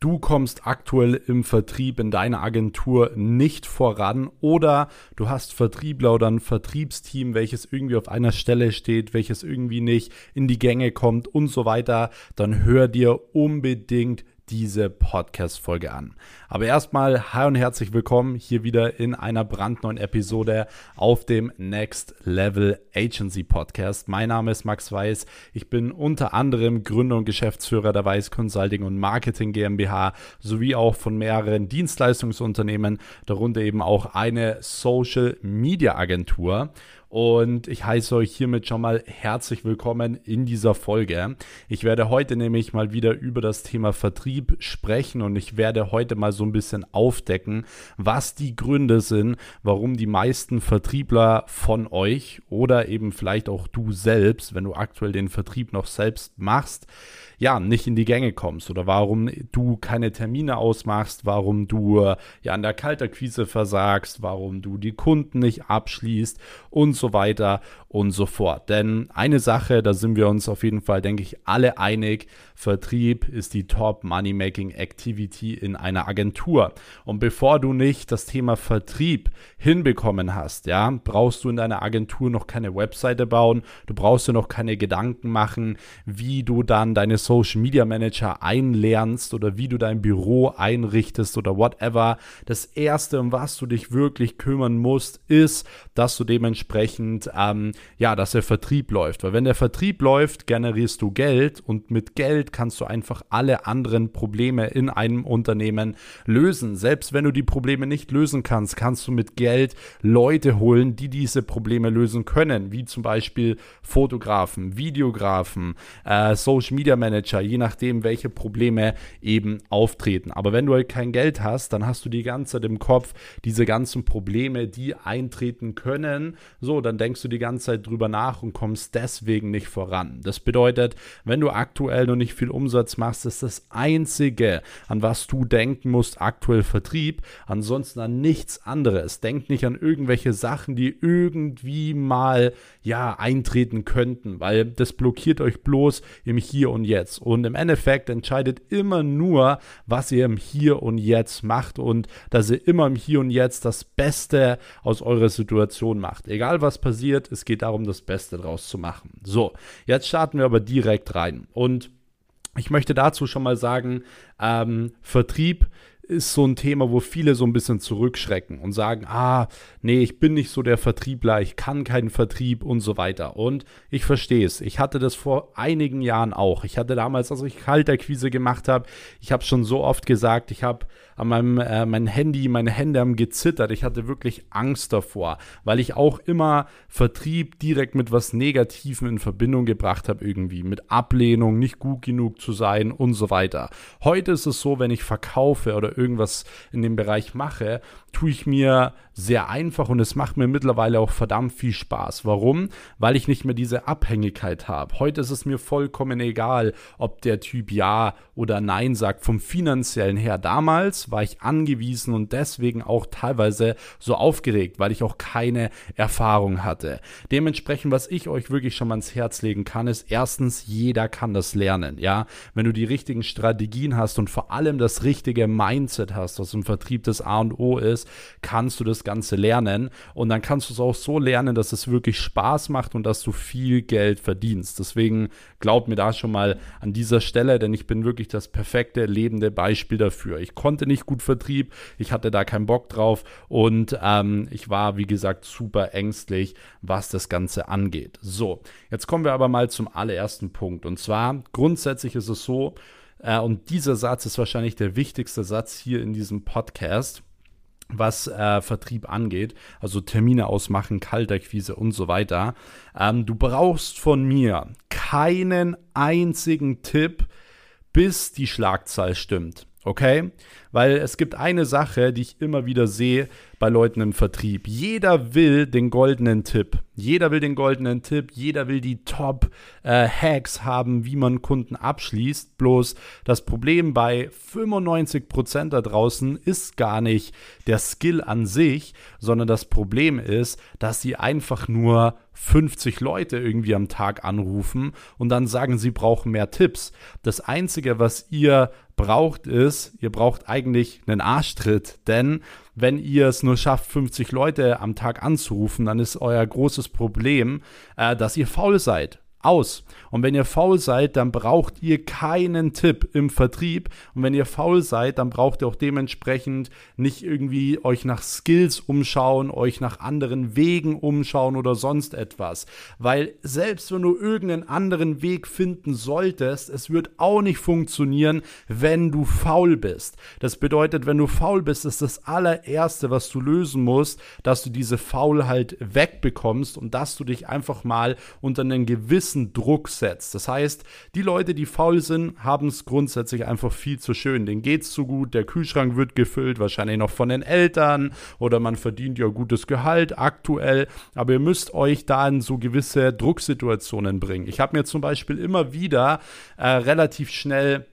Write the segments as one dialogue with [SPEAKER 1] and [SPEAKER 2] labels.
[SPEAKER 1] du kommst aktuell im Vertrieb in deiner Agentur nicht voran oder du hast Vertriebler oder ein Vertriebsteam, welches irgendwie auf einer Stelle steht, welches irgendwie nicht in die Gänge kommt und so weiter, dann hör dir unbedingt diese Podcast-Folge an. Aber erstmal, hi und herzlich willkommen hier wieder in einer brandneuen Episode auf dem Next Level Agency Podcast. Mein Name ist Max Weiß. Ich bin unter anderem Gründer und Geschäftsführer der Weiß Consulting und Marketing GmbH sowie auch von mehreren Dienstleistungsunternehmen, darunter eben auch eine Social Media Agentur. Und ich heiße euch hiermit schon mal herzlich willkommen in dieser Folge. Ich werde heute nämlich mal wieder über das Thema Vertrieb sprechen und ich werde heute mal so ein bisschen aufdecken, was die Gründe sind, warum die meisten Vertriebler von euch oder eben vielleicht auch du selbst, wenn du aktuell den Vertrieb noch selbst machst, ja, nicht in die Gänge kommst oder warum du keine Termine ausmachst, warum du äh, ja an der Kalterquise versagst, warum du die Kunden nicht abschließt und so weiter und so fort. Denn eine Sache, da sind wir uns auf jeden Fall, denke ich, alle einig, Vertrieb ist die Top Money Making Activity in einer Agentur. Und bevor du nicht das Thema Vertrieb hinbekommen hast, ja, brauchst du in deiner Agentur noch keine Webseite bauen, du brauchst dir noch keine Gedanken machen, wie du dann deine Social Media Manager einlernst oder wie du dein Büro einrichtest oder whatever. Das erste, um was du dich wirklich kümmern musst, ist, dass du dementsprechend, ähm, ja, dass der Vertrieb läuft. Weil wenn der Vertrieb läuft, generierst du Geld und mit Geld kannst du einfach alle anderen Probleme in einem Unternehmen lösen. Selbst wenn du die Probleme nicht lösen kannst, kannst du mit Geld Leute holen, die diese Probleme lösen können, wie zum Beispiel Fotografen, Videografen, äh, Social Media Manager, je nachdem, welche Probleme eben auftreten. Aber wenn du halt kein Geld hast, dann hast du die ganze Zeit im Kopf diese ganzen Probleme, die eintreten können. So, dann denkst du die ganze Zeit drüber nach und kommst deswegen nicht voran. Das bedeutet, wenn du aktuell noch nicht viel Umsatz machst, ist das einzige, an was du denken musst, aktuell Vertrieb. Ansonsten an nichts anderes. Denk nicht an irgendwelche Sachen, die irgendwie mal ja eintreten könnten, weil das blockiert euch bloß im Hier und Jetzt. Und im Endeffekt entscheidet immer nur, was ihr im Hier und Jetzt macht und dass ihr immer im Hier und Jetzt das Beste aus eurer Situation macht. Egal was passiert, es geht darum, das Beste draus zu machen. So, jetzt starten wir aber direkt rein. Und ich möchte dazu schon mal sagen, ähm, Vertrieb ist so ein Thema, wo viele so ein bisschen zurückschrecken und sagen, ah, nee, ich bin nicht so der Vertriebler, ich kann keinen Vertrieb und so weiter. Und ich verstehe es. Ich hatte das vor einigen Jahren auch. Ich hatte damals, als ich Kalterquise gemacht habe, ich habe schon so oft gesagt, ich habe an meinem äh, mein Handy, meine Hände haben gezittert. Ich hatte wirklich Angst davor, weil ich auch immer Vertrieb direkt mit was Negativem in Verbindung gebracht habe, irgendwie mit Ablehnung, nicht gut genug zu sein und so weiter. Heute ist es so, wenn ich verkaufe oder irgendwas in dem Bereich mache, tue ich mir sehr einfach und es macht mir mittlerweile auch verdammt viel Spaß. Warum? Weil ich nicht mehr diese Abhängigkeit habe. Heute ist es mir vollkommen egal, ob der Typ Ja oder Nein sagt. Vom finanziellen her damals war ich angewiesen und deswegen auch teilweise so aufgeregt, weil ich auch keine Erfahrung hatte. Dementsprechend, was ich euch wirklich schon mal ans Herz legen kann, ist erstens, jeder kann das lernen. Ja, wenn du die richtigen Strategien hast und vor allem das richtige Mindset hast, was im Vertrieb das A und O ist, kannst du das Ganze lernen. Und dann kannst du es auch so lernen, dass es wirklich Spaß macht und dass du viel Geld verdienst. Deswegen glaub mir da schon mal an dieser Stelle, denn ich bin wirklich das perfekte lebende Beispiel dafür. Ich konnte nicht gut Vertrieb, ich hatte da keinen Bock drauf und ähm, ich war, wie gesagt, super ängstlich, was das Ganze angeht. So, jetzt kommen wir aber mal zum allerersten Punkt. Und zwar, grundsätzlich ist es so, äh, und dieser Satz ist wahrscheinlich der wichtigste Satz hier in diesem Podcast was äh, Vertrieb angeht, also Termine ausmachen, Kalterquise und so weiter. Ähm, du brauchst von mir keinen einzigen Tipp, bis die Schlagzahl stimmt. Okay? Weil es gibt eine Sache, die ich immer wieder sehe bei Leuten im Vertrieb. Jeder will den goldenen Tipp. Jeder will den goldenen Tipp, jeder will die Top-Hacks äh, haben, wie man Kunden abschließt. Bloß das Problem bei 95% da draußen ist gar nicht der Skill an sich, sondern das Problem ist, dass sie einfach nur 50 Leute irgendwie am Tag anrufen und dann sagen, sie brauchen mehr Tipps. Das Einzige, was ihr braucht, ist, ihr braucht eigentlich einen Arschtritt, denn wenn ihr es nur schafft, 50 Leute am Tag anzurufen, dann ist euer großes Problem, äh, dass ihr faul seid aus. Und wenn ihr faul seid, dann braucht ihr keinen Tipp im Vertrieb. Und wenn ihr faul seid, dann braucht ihr auch dementsprechend nicht irgendwie euch nach Skills umschauen, euch nach anderen Wegen umschauen oder sonst etwas. Weil selbst wenn du irgendeinen anderen Weg finden solltest, es wird auch nicht funktionieren, wenn du faul bist. Das bedeutet, wenn du faul bist, ist das allererste, was du lösen musst, dass du diese Faulheit wegbekommst und dass du dich einfach mal unter einen gewissen gewissen Druck setzt. Das heißt, die Leute, die faul sind, haben es grundsätzlich einfach viel zu schön. Denen geht es zu gut, der Kühlschrank wird gefüllt, wahrscheinlich noch von den Eltern oder man verdient ja gutes Gehalt aktuell. Aber ihr müsst euch da in so gewisse Drucksituationen bringen. Ich habe mir zum Beispiel immer wieder äh, relativ schnell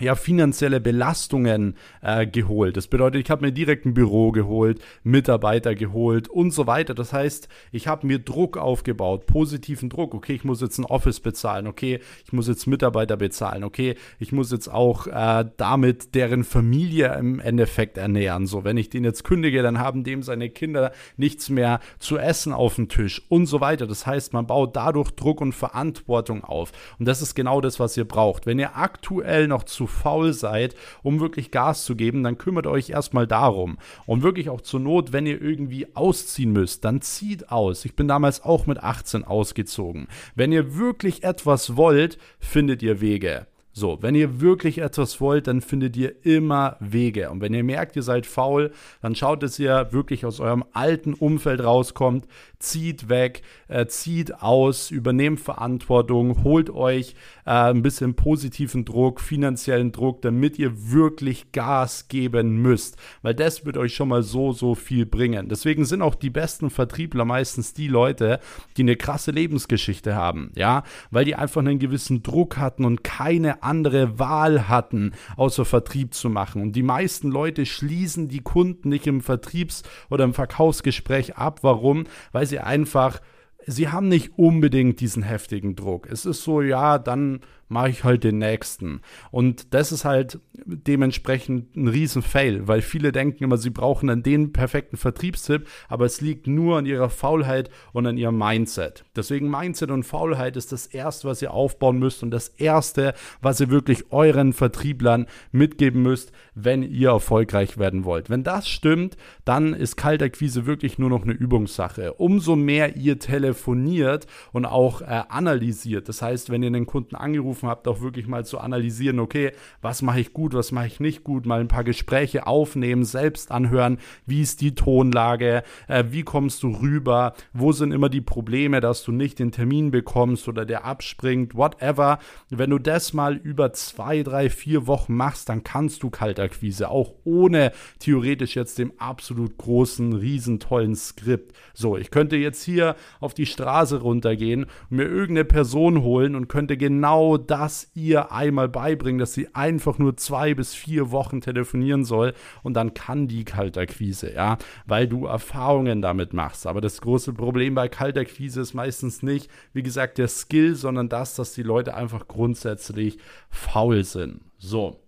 [SPEAKER 1] ja, finanzielle Belastungen äh, geholt. Das bedeutet, ich habe mir direkt ein Büro geholt, Mitarbeiter geholt und so weiter. Das heißt, ich habe mir Druck aufgebaut, positiven Druck. Okay, ich muss jetzt ein Office bezahlen. Okay, ich muss jetzt Mitarbeiter bezahlen. Okay, ich muss jetzt auch äh, damit deren Familie im Endeffekt ernähren. So, wenn ich den jetzt kündige, dann haben dem seine Kinder nichts mehr zu essen auf dem Tisch und so weiter. Das heißt, man baut dadurch Druck und Verantwortung auf. Und das ist genau das, was ihr braucht. Wenn ihr aktuell noch zu faul seid, um wirklich Gas zu geben, dann kümmert euch erstmal darum. Und wirklich auch zur Not, wenn ihr irgendwie ausziehen müsst, dann zieht aus. Ich bin damals auch mit 18 ausgezogen. Wenn ihr wirklich etwas wollt, findet ihr Wege. So, wenn ihr wirklich etwas wollt, dann findet ihr immer Wege. Und wenn ihr merkt, ihr seid faul, dann schaut, dass ihr wirklich aus eurem alten Umfeld rauskommt, zieht weg, äh, zieht aus, übernehmt Verantwortung, holt euch äh, ein bisschen positiven Druck, finanziellen Druck, damit ihr wirklich Gas geben müsst. Weil das wird euch schon mal so, so viel bringen. Deswegen sind auch die besten Vertriebler meistens die Leute, die eine krasse Lebensgeschichte haben. Ja, weil die einfach einen gewissen Druck hatten und keine andere Wahl hatten, außer Vertrieb zu machen. Und die meisten Leute schließen die Kunden nicht im Vertriebs- oder im Verkaufsgespräch ab. Warum? Weil sie einfach sie haben nicht unbedingt diesen heftigen Druck. Es ist so, ja, dann mache ich halt den nächsten. Und das ist halt dementsprechend ein Riesen-Fail, weil viele denken immer, sie brauchen dann den perfekten Vertriebstipp, aber es liegt nur an ihrer Faulheit und an ihrem Mindset. Deswegen Mindset und Faulheit ist das Erste, was ihr aufbauen müsst und das Erste, was ihr wirklich euren Vertrieblern mitgeben müsst, wenn ihr erfolgreich werden wollt. Wenn das stimmt, dann ist Kaltakquise wirklich nur noch eine Übungssache. Umso mehr ihr telefoniert und auch äh, analysiert, das heißt, wenn ihr einen Kunden angerufen aufgerufen habt, auch wirklich mal zu analysieren, okay, was mache ich gut, was mache ich nicht gut, mal ein paar Gespräche aufnehmen, selbst anhören, wie ist die Tonlage, äh, wie kommst du rüber, wo sind immer die Probleme, dass du nicht den Termin bekommst oder der abspringt, whatever. Wenn du das mal über zwei, drei, vier Wochen machst, dann kannst du Kaltakquise, auch ohne theoretisch jetzt dem absolut großen, riesen tollen Skript. So, ich könnte jetzt hier auf die Straße runtergehen und mir irgendeine Person holen und könnte genau das ihr einmal beibringen, dass sie einfach nur zwei bis vier Wochen telefonieren soll und dann kann die Kaltakquise, ja, weil du Erfahrungen damit machst. Aber das große Problem bei Kaltakquise ist meistens nicht, wie gesagt, der Skill, sondern das, dass die Leute einfach grundsätzlich faul sind. So.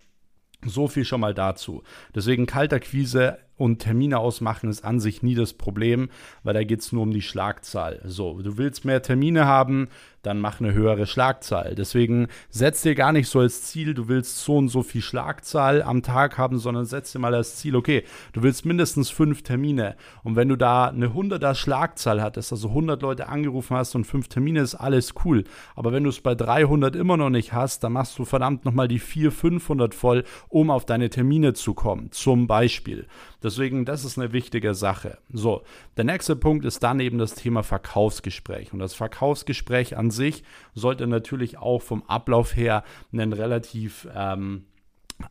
[SPEAKER 1] So viel schon mal dazu. Deswegen Kaltakquise und Termine ausmachen ist an sich nie das Problem, weil da geht es nur um die Schlagzahl. So, du willst mehr Termine haben, dann mach eine höhere Schlagzahl. Deswegen setz dir gar nicht so als Ziel, du willst so und so viel Schlagzahl am Tag haben, sondern setz dir mal als Ziel, okay, du willst mindestens fünf Termine. Und wenn du da eine 100er Schlagzahl hattest, also 100 Leute angerufen hast und fünf Termine, ist alles cool. Aber wenn du es bei 300 immer noch nicht hast, dann machst du verdammt nochmal die 400, 500 voll, um auf deine Termine zu kommen. Zum Beispiel. Deswegen, das ist eine wichtige Sache. So, der nächste Punkt ist dann eben das Thema Verkaufsgespräch. Und das Verkaufsgespräch an sich sollte natürlich auch vom Ablauf her einen relativ ähm,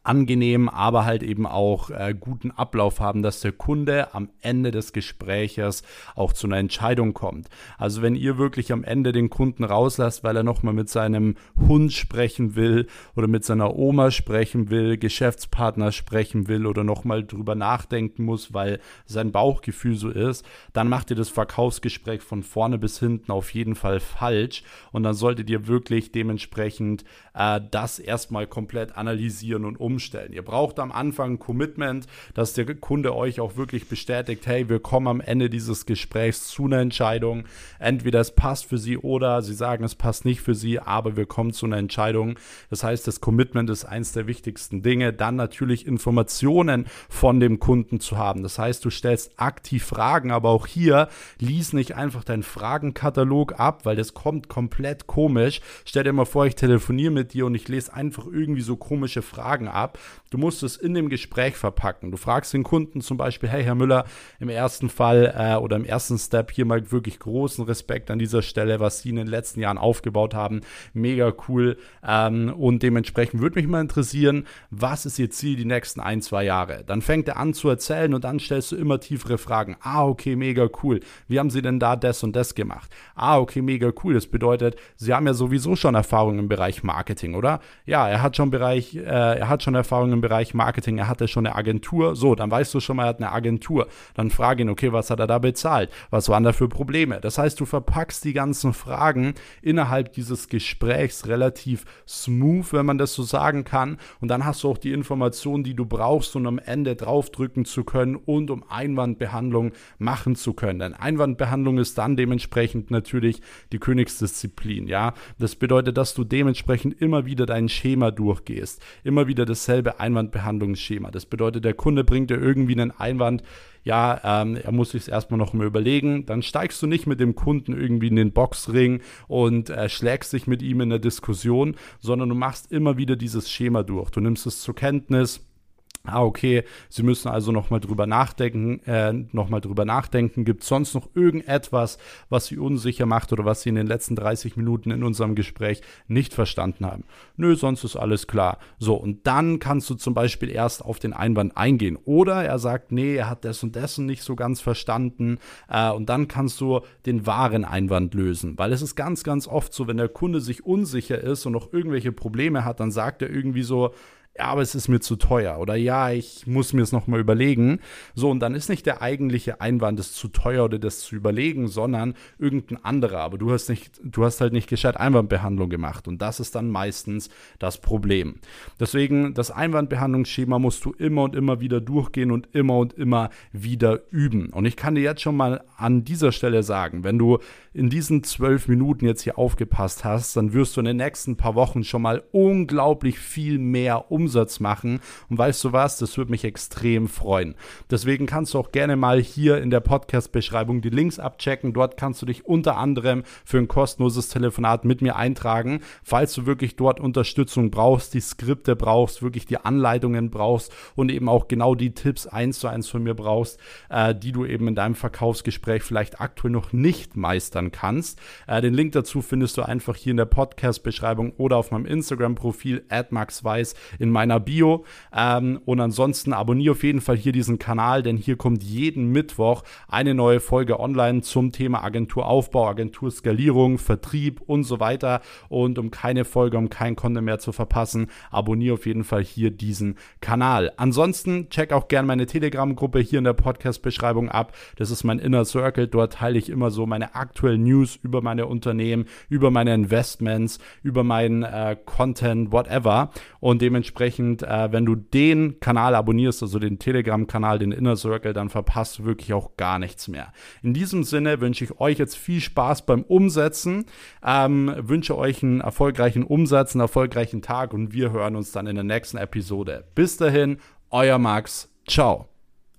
[SPEAKER 1] angenehm, aber halt eben auch äh, guten Ablauf haben, dass der Kunde am Ende des Gespräches auch zu einer Entscheidung kommt. Also wenn ihr wirklich am Ende den Kunden rauslasst, weil er nochmal mit seinem Hund sprechen will oder mit seiner Oma sprechen will, Geschäftspartner sprechen will oder nochmal drüber nachdenken muss, weil sein Bauchgefühl so ist, dann macht ihr das Verkaufsgespräch von vorne bis hinten auf jeden Fall falsch und dann solltet ihr wirklich dementsprechend äh, das erstmal komplett analysieren und umstellen. Ihr braucht am Anfang ein Commitment, dass der Kunde euch auch wirklich bestätigt, hey, wir kommen am Ende dieses Gesprächs zu einer Entscheidung. Entweder es passt für Sie oder Sie sagen, es passt nicht für Sie, aber wir kommen zu einer Entscheidung. Das heißt, das Commitment ist eins der wichtigsten Dinge. Dann natürlich Informationen von dem Kunden zu haben. Das heißt, du stellst aktiv Fragen, aber auch hier lies nicht einfach deinen Fragenkatalog ab, weil das kommt komplett komisch. Stell dir mal vor, ich telefoniere mit dir und ich lese einfach irgendwie so komische Fragen ab. Du musst es in dem Gespräch verpacken. Du fragst den Kunden zum Beispiel, hey Herr Müller, im ersten Fall äh, oder im ersten Step hier mal wirklich großen Respekt an dieser Stelle, was Sie in den letzten Jahren aufgebaut haben. Mega cool. Ähm, und dementsprechend würde mich mal interessieren, was ist Ihr Ziel die nächsten ein, zwei Jahre? Dann fängt er an zu erzählen und dann stellst du immer tiefere Fragen. Ah, okay, mega cool. Wie haben Sie denn da das und das gemacht? Ah, okay, mega cool. Das bedeutet, Sie haben ja sowieso schon Erfahrung im Bereich Marketing, oder? Ja, er hat schon Bereich, äh, er hat schon Erfahrung im Bereich Marketing, er hatte schon eine Agentur. So, dann weißt du schon mal, er hat eine Agentur. Dann frage ihn, okay, was hat er da bezahlt? Was waren da für Probleme? Das heißt, du verpackst die ganzen Fragen innerhalb dieses Gesprächs relativ smooth, wenn man das so sagen kann. Und dann hast du auch die Informationen, die du brauchst, um am Ende draufdrücken zu können und um Einwandbehandlung machen zu können. Denn Einwandbehandlung ist dann dementsprechend natürlich die Königsdisziplin. Ja, das bedeutet, dass du dementsprechend immer wieder dein Schema durchgehst. Immer wieder dasselbe Einwandbehandlungsschema. Das bedeutet, der Kunde bringt dir irgendwie einen Einwand, ja, ähm, er muss sich erstmal noch mal überlegen. Dann steigst du nicht mit dem Kunden irgendwie in den Boxring und äh, schlägst dich mit ihm in der Diskussion, sondern du machst immer wieder dieses Schema durch. Du nimmst es zur Kenntnis Ah, okay, Sie müssen also nochmal drüber nachdenken, äh, nochmal drüber nachdenken. Gibt es sonst noch irgendetwas, was Sie unsicher macht oder was Sie in den letzten 30 Minuten in unserem Gespräch nicht verstanden haben? Nö, sonst ist alles klar. So, und dann kannst du zum Beispiel erst auf den Einwand eingehen. Oder er sagt, nee, er hat das und dessen nicht so ganz verstanden. Äh, und dann kannst du den wahren Einwand lösen. Weil es ist ganz, ganz oft so, wenn der Kunde sich unsicher ist und noch irgendwelche Probleme hat, dann sagt er irgendwie so, aber es ist mir zu teuer oder ja, ich muss mir es nochmal überlegen. So, und dann ist nicht der eigentliche Einwand, es zu teuer oder das zu überlegen, sondern irgendein anderer. Aber du hast nicht, du hast halt nicht gescheit Einwandbehandlung gemacht und das ist dann meistens das Problem. Deswegen, das Einwandbehandlungsschema musst du immer und immer wieder durchgehen und immer und immer wieder üben. Und ich kann dir jetzt schon mal an dieser Stelle sagen, wenn du in diesen zwölf Minuten jetzt hier aufgepasst hast, dann wirst du in den nächsten paar Wochen schon mal unglaublich viel mehr umsetzen Umsatz machen. Und weißt du was, das würde mich extrem freuen. Deswegen kannst du auch gerne mal hier in der Podcast-Beschreibung die Links abchecken. Dort kannst du dich unter anderem für ein kostenloses Telefonat mit mir eintragen, falls du wirklich dort Unterstützung brauchst, die Skripte brauchst, wirklich die Anleitungen brauchst und eben auch genau die Tipps eins zu eins von mir brauchst, äh, die du eben in deinem Verkaufsgespräch vielleicht aktuell noch nicht meistern kannst. Äh, den Link dazu findest du einfach hier in der Podcast-Beschreibung oder auf meinem Instagram-Profil @maxweiss in meiner Bio. Ähm, und ansonsten abonniere auf jeden Fall hier diesen Kanal, denn hier kommt jeden Mittwoch eine neue Folge online zum Thema Agenturaufbau, Agenturskalierung, Vertrieb und so weiter. Und um keine Folge, um kein Content mehr zu verpassen, abonniere auf jeden Fall hier diesen Kanal. Ansonsten check auch gerne meine Telegram-Gruppe hier in der Podcast-Beschreibung ab. Das ist mein Inner Circle. Dort teile ich immer so meine aktuellen News über meine Unternehmen, über meine Investments, über meinen äh, Content, whatever. Und dementsprechend dementsprechend, äh, wenn du den Kanal abonnierst, also den Telegram-Kanal, den Inner Circle, dann verpasst du wirklich auch gar nichts mehr. In diesem Sinne wünsche ich euch jetzt viel Spaß beim Umsetzen, ähm, wünsche euch einen erfolgreichen Umsatz, einen erfolgreichen Tag und wir hören uns dann in der nächsten Episode. Bis dahin, euer Max. Ciao.